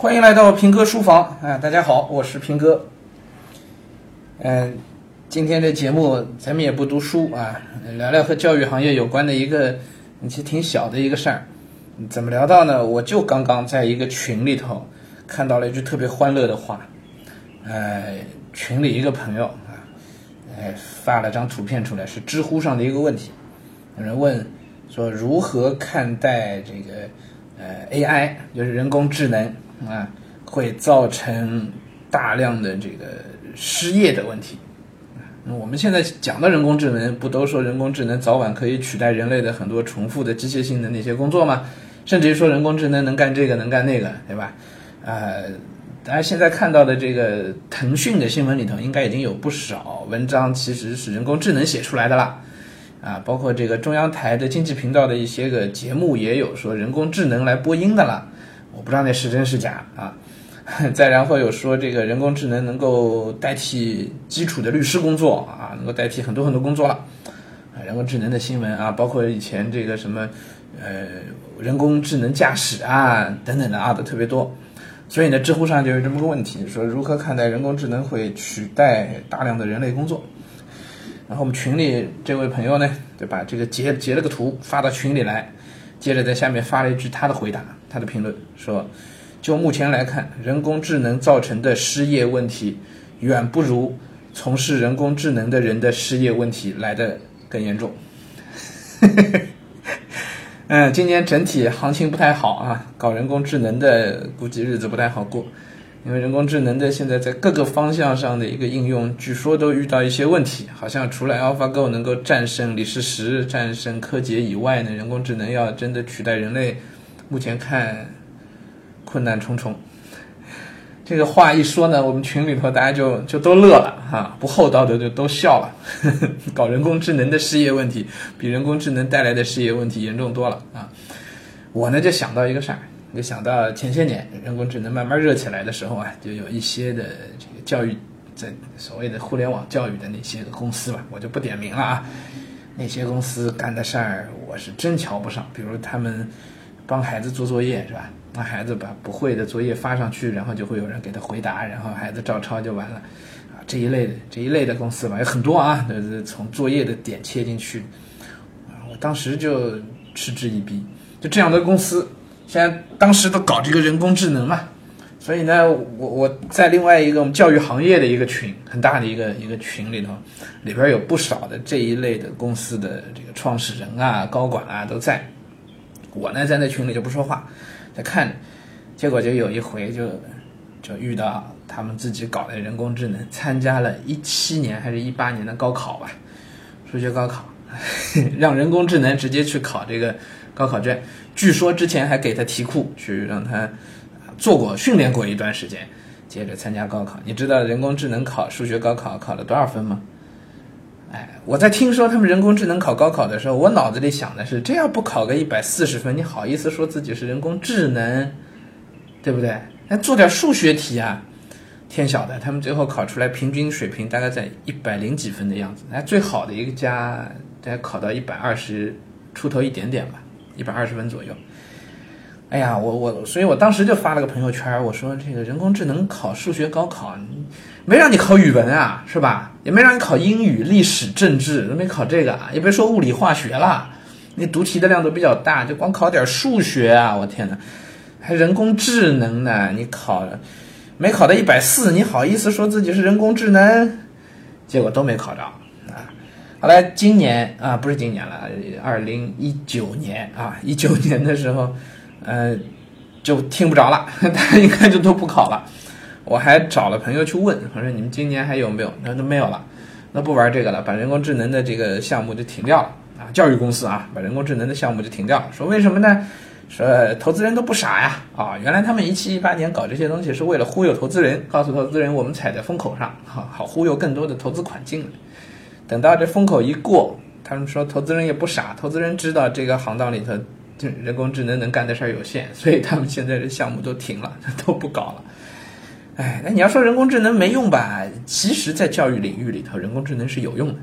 欢迎来到平哥书房啊！大家好，我是平哥。嗯，今天的节目咱们也不读书啊，聊聊和教育行业有关的一个其实挺小的一个事儿。怎么聊到呢？我就刚刚在一个群里头看到了一句特别欢乐的话，呃，群里一个朋友啊，哎发了张图片出来，是知乎上的一个问题，有人问说如何看待这个呃 AI，就是人工智能啊，会造成大量的这个失业的问题。那我们现在讲的人工智能，不都说人工智能早晚可以取代人类的很多重复的机械性的那些工作吗？甚至于说人工智能能干这个能干那个，对吧？呃，大家现在看到的这个腾讯的新闻里头，应该已经有不少文章其实是人工智能写出来的啦。啊，包括这个中央台的经济频道的一些个节目也有说人工智能来播音的啦。不知道那是真是假啊。再然后有说这个人工智能能够代替基础的律师工作啊，能够代替很多很多工作了。啊，人工智能的新闻啊，包括以前这个什么。呃，人工智能驾驶啊，等等的啊，都特别多。所以呢，知乎上就有这么个问题，说如何看待人工智能会取代大量的人类工作？然后我们群里这位朋友呢，就把这个截截了个图发到群里来，接着在下面发了一句他的回答，他的评论说：就目前来看，人工智能造成的失业问题，远不如从事人工智能的人的失业问题来的更严重。嗯，今年整体行情不太好啊，搞人工智能的估计日子不太好过，因为人工智能的现在在各个方向上的一个应用，据说都遇到一些问题，好像除了 AlphaGo 能够战胜李世石、战胜柯洁以外呢，人工智能要真的取代人类，目前看困难重重。这个话一说呢，我们群里头大家就就都乐了哈，不厚道的就都笑了。搞人工智能的失业问题，比人工智能带来的失业问题严重多了啊！我呢就想到一个事儿，就想到前些年人工智能慢慢热起来的时候啊，就有一些的这个教育在所谓的互联网教育的那些个公司吧，我就不点名了啊。那些公司干的事儿，我是真瞧不上，比如他们帮孩子做作业是吧？让孩子把不会的作业发上去，然后就会有人给他回答，然后孩子照抄就完了，啊，这一类的这一类的公司吧，有很多啊，都是从作业的点切进去，啊，我当时就嗤之以鼻，就这样的公司，现在当时都搞这个人工智能嘛，所以呢，我我在另外一个我们教育行业的一个群，很大的一个一个群里头，里边有不少的这一类的公司的这个创始人啊、高管啊都在，我呢在那群里就不说话。在看，结果就有一回就就遇到他们自己搞的人工智能，参加了一七年还是一八年的高考吧，数学高考，让人工智能直接去考这个高考卷。据说之前还给他题库去让他做过训练过一段时间，接着参加高考。你知道人工智能考数学高考考了多少分吗？我在听说他们人工智能考高考的时候，我脑子里想的是，这要不考个一百四十分，你好意思说自己是人工智能，对不对？那做点数学题啊，天晓得，他们最后考出来平均水平大概在一百零几分的样子。那，最好的一个家，大概考到一百二十出头一点点吧，一百二十分左右。哎呀，我我，所以我当时就发了个朋友圈，我说这个人工智能考数学高考，没让你考语文啊，是吧？也没让你考英语、历史、政治，都没考这个啊，也别说物理、化学了，那读题的量都比较大，就光考点数学啊，我天哪，还人工智能呢？你考没考到一百四，你好意思说自己是人工智能？结果都没考着啊。后来今年啊，不是今年了，二零一九年啊，一九年的时候。呃，就听不着了，大家应该就都不考了。我还找了朋友去问，我说你们今年还有没有？那都没有了，那不玩这个了，把人工智能的这个项目就停掉了啊！教育公司啊，把人工智能的项目就停掉了。说为什么呢？说投资人都不傻呀啊！原来他们一七一八年搞这些东西是为了忽悠投资人，告诉投资人我们踩在风口上，好好忽悠更多的投资款进来。等到这风口一过，他们说投资人也不傻，投资人知道这个行当里头。就人工智能能干的事儿有限，所以他们现在的项目都停了，都不搞了。哎，那你要说人工智能没用吧？其实，在教育领域里头，人工智能是有用的。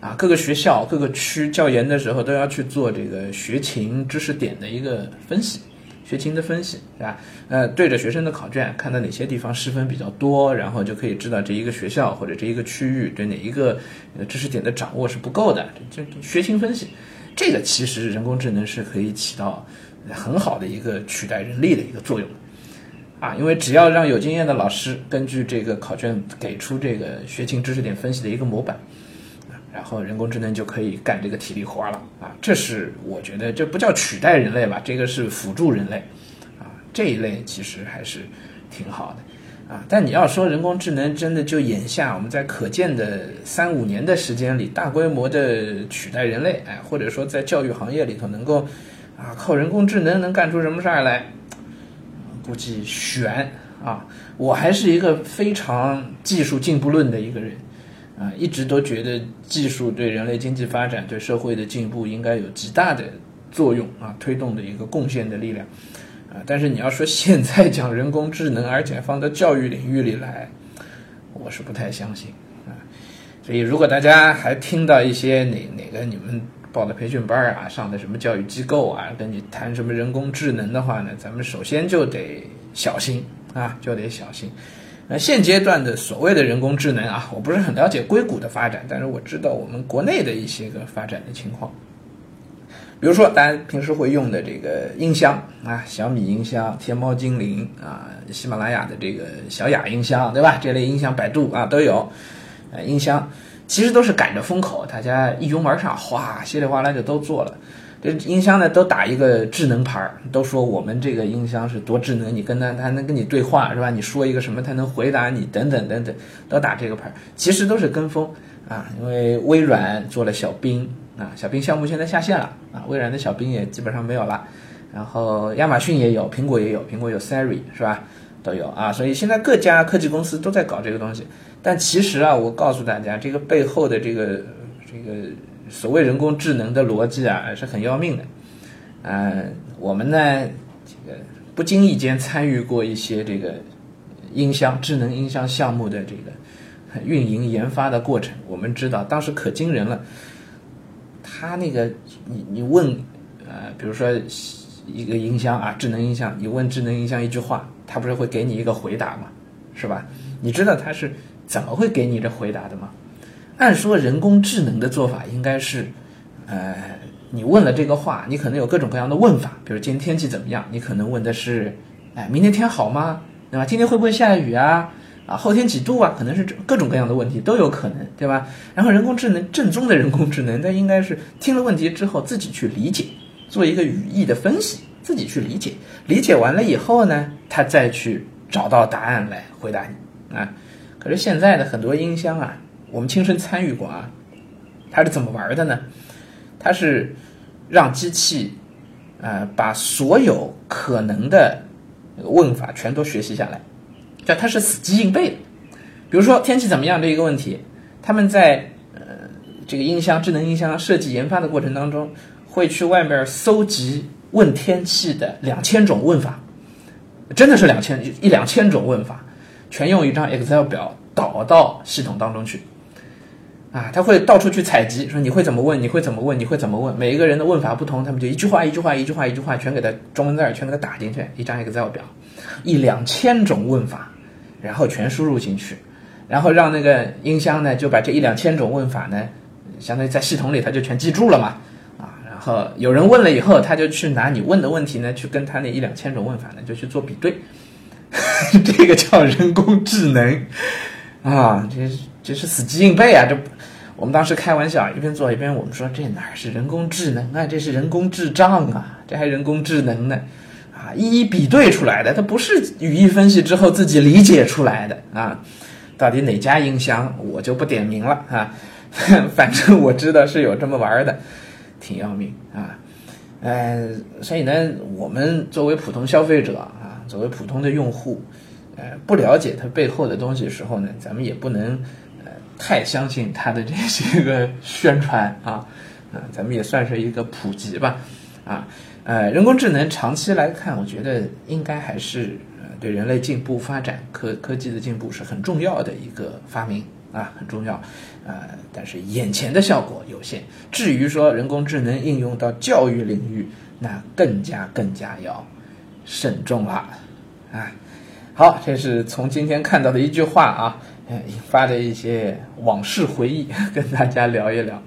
啊，各个学校、各个区教研的时候，都要去做这个学情知识点的一个分析，学情的分析，是吧？呃，对着学生的考卷，看到哪些地方失分比较多，然后就可以知道这一个学校或者这一个区域对哪一个知识点的掌握是不够的。这学情分析，这个其实人工智能是可以起到很好的一个取代人力的一个作用啊，因为只要让有经验的老师根据这个考卷给出这个学情知识点分析的一个模板。然后人工智能就可以干这个体力活了啊！这是我觉得这不叫取代人类吧？这个是辅助人类啊！这一类其实还是挺好的啊！但你要说人工智能真的就眼下我们在可见的三五年的时间里大规模的取代人类，哎，或者说在教育行业里头能够啊靠人工智能能干出什么事儿来？估计悬啊！我还是一个非常技术进步论的一个人。啊，一直都觉得技术对人类经济发展、对社会的进步应该有极大的作用啊，推动的一个贡献的力量啊。但是你要说现在讲人工智能，而且放到教育领域里来，我是不太相信啊。所以，如果大家还听到一些哪哪个你们报的培训班啊、上的什么教育机构啊，跟你谈什么人工智能的话呢，咱们首先就得小心啊，就得小心。那现阶段的所谓的人工智能啊，我不是很了解硅谷的发展，但是我知道我们国内的一些个发展的情况。比如说，大家平时会用的这个音箱啊，小米音箱、天猫精灵啊、喜马拉雅的这个小雅音箱，对吧？这类音箱，百度啊都有。呃，音箱其实都是赶着风口，大家一拥而上，哗，稀里哗啦就都做了。这音箱呢，都打一个智能牌儿，都说我们这个音箱是多智能，你跟它，它能跟你对话，是吧？你说一个什么，它能回答你，等等等等，都打这个牌儿。其实都是跟风啊，因为微软做了小冰啊，小冰项目现在下线了啊，微软的小冰也基本上没有了。然后亚马逊也有，苹果也有，苹果有 Siri 是吧？都有啊，所以现在各家科技公司都在搞这个东西。但其实啊，我告诉大家，这个背后的这个这个。所谓人工智能的逻辑啊，是很要命的。嗯，我们呢，这个不经意间参与过一些这个音箱、智能音箱项目的这个运营研发的过程。我们知道，当时可惊人了。他那个，你你问，呃，比如说一个音箱啊，智能音箱，你问智能音箱一句话，它不是会给你一个回答吗？是吧？你知道它是怎么会给你这回答的吗？按说人工智能的做法应该是，呃，你问了这个话，你可能有各种各样的问法，比如今天天气怎么样，你可能问的是，哎，明天天好吗？对吧？今天会不会下雨啊？啊，后天几度啊？可能是各种各样的问题都有可能，对吧？然后人工智能正宗的人工智能，它应该是听了问题之后自己去理解，做一个语义的分析，自己去理解，理解完了以后呢，它再去找到答案来回答你啊。可是现在的很多音箱啊。我们亲身参与过啊，它是怎么玩的呢？它是让机器，呃，把所有可能的问法全都学习下来，叫它是死记硬背的。比如说天气怎么样这一个问题，他们在呃这个音箱智能音箱设计研发的过程当中，会去外面搜集问天气的两千种问法，真的是两千一两千种问法，全用一张 Excel 表导到系统当中去。啊，他会到处去采集，说你会怎么问，你会怎么问，你会怎么问，每一个人的问法不同，他们就一句话一句话一句话一句话全给他中文字儿全给他打进去，一张 Excel 表，一两千种问法，然后全输入进去，然后让那个音箱呢就把这一两千种问法呢，相当于在系统里它就全记住了嘛，啊，然后有人问了以后，他就去拿你问的问题呢去跟他那一两千种问法呢就去做比对，这个叫人工智能，啊，这这是死记硬背啊，这。我们当时开玩笑，一边做一边我们说：“这哪是人工智能啊，这是人工智障啊，这还人工智能呢，啊，一一比对出来的，它不是语义分析之后自己理解出来的啊。到底哪家音箱，我就不点名了啊，反正我知道是有这么玩的，挺要命啊。呃，所以呢，我们作为普通消费者啊，作为普通的用户，呃，不了解它背后的东西时候呢，咱们也不能呃。”太相信它的这些个宣传啊，啊，咱们也算是一个普及吧，啊，呃，人工智能长期来看，我觉得应该还是对人类进步发展科科技的进步是很重要的一个发明啊，很重要，呃，但是眼前的效果有限。至于说人工智能应用到教育领域，那更加更加要慎重了，啊，好，这是从今天看到的一句话啊，引发的一些往事回忆，跟大家聊一聊。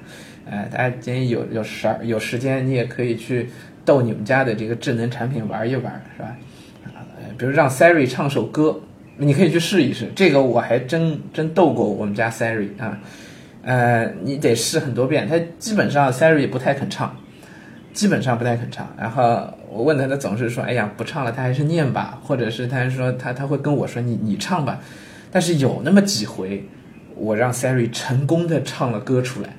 哎，大家今天有有时有时间，你也可以去逗你们家的这个智能产品玩一玩，是吧？呃，比如让 Siri 唱首歌，你可以去试一试。这个我还真真逗过我们家 Siri 啊，呃，你得试很多遍，它基本上 Siri 不太肯唱。基本上不太肯唱，然后我问他，他总是说：“哎呀，不唱了，他还是念吧。”或者是他还说他他会跟我说：“你你唱吧。”但是有那么几回，我让 Siri 成功的唱了歌出来，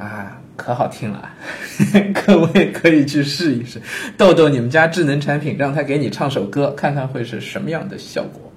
啊，可好听了，各位可以去试一试，逗逗你们家智能产品，让他给你唱首歌，看看会是什么样的效果。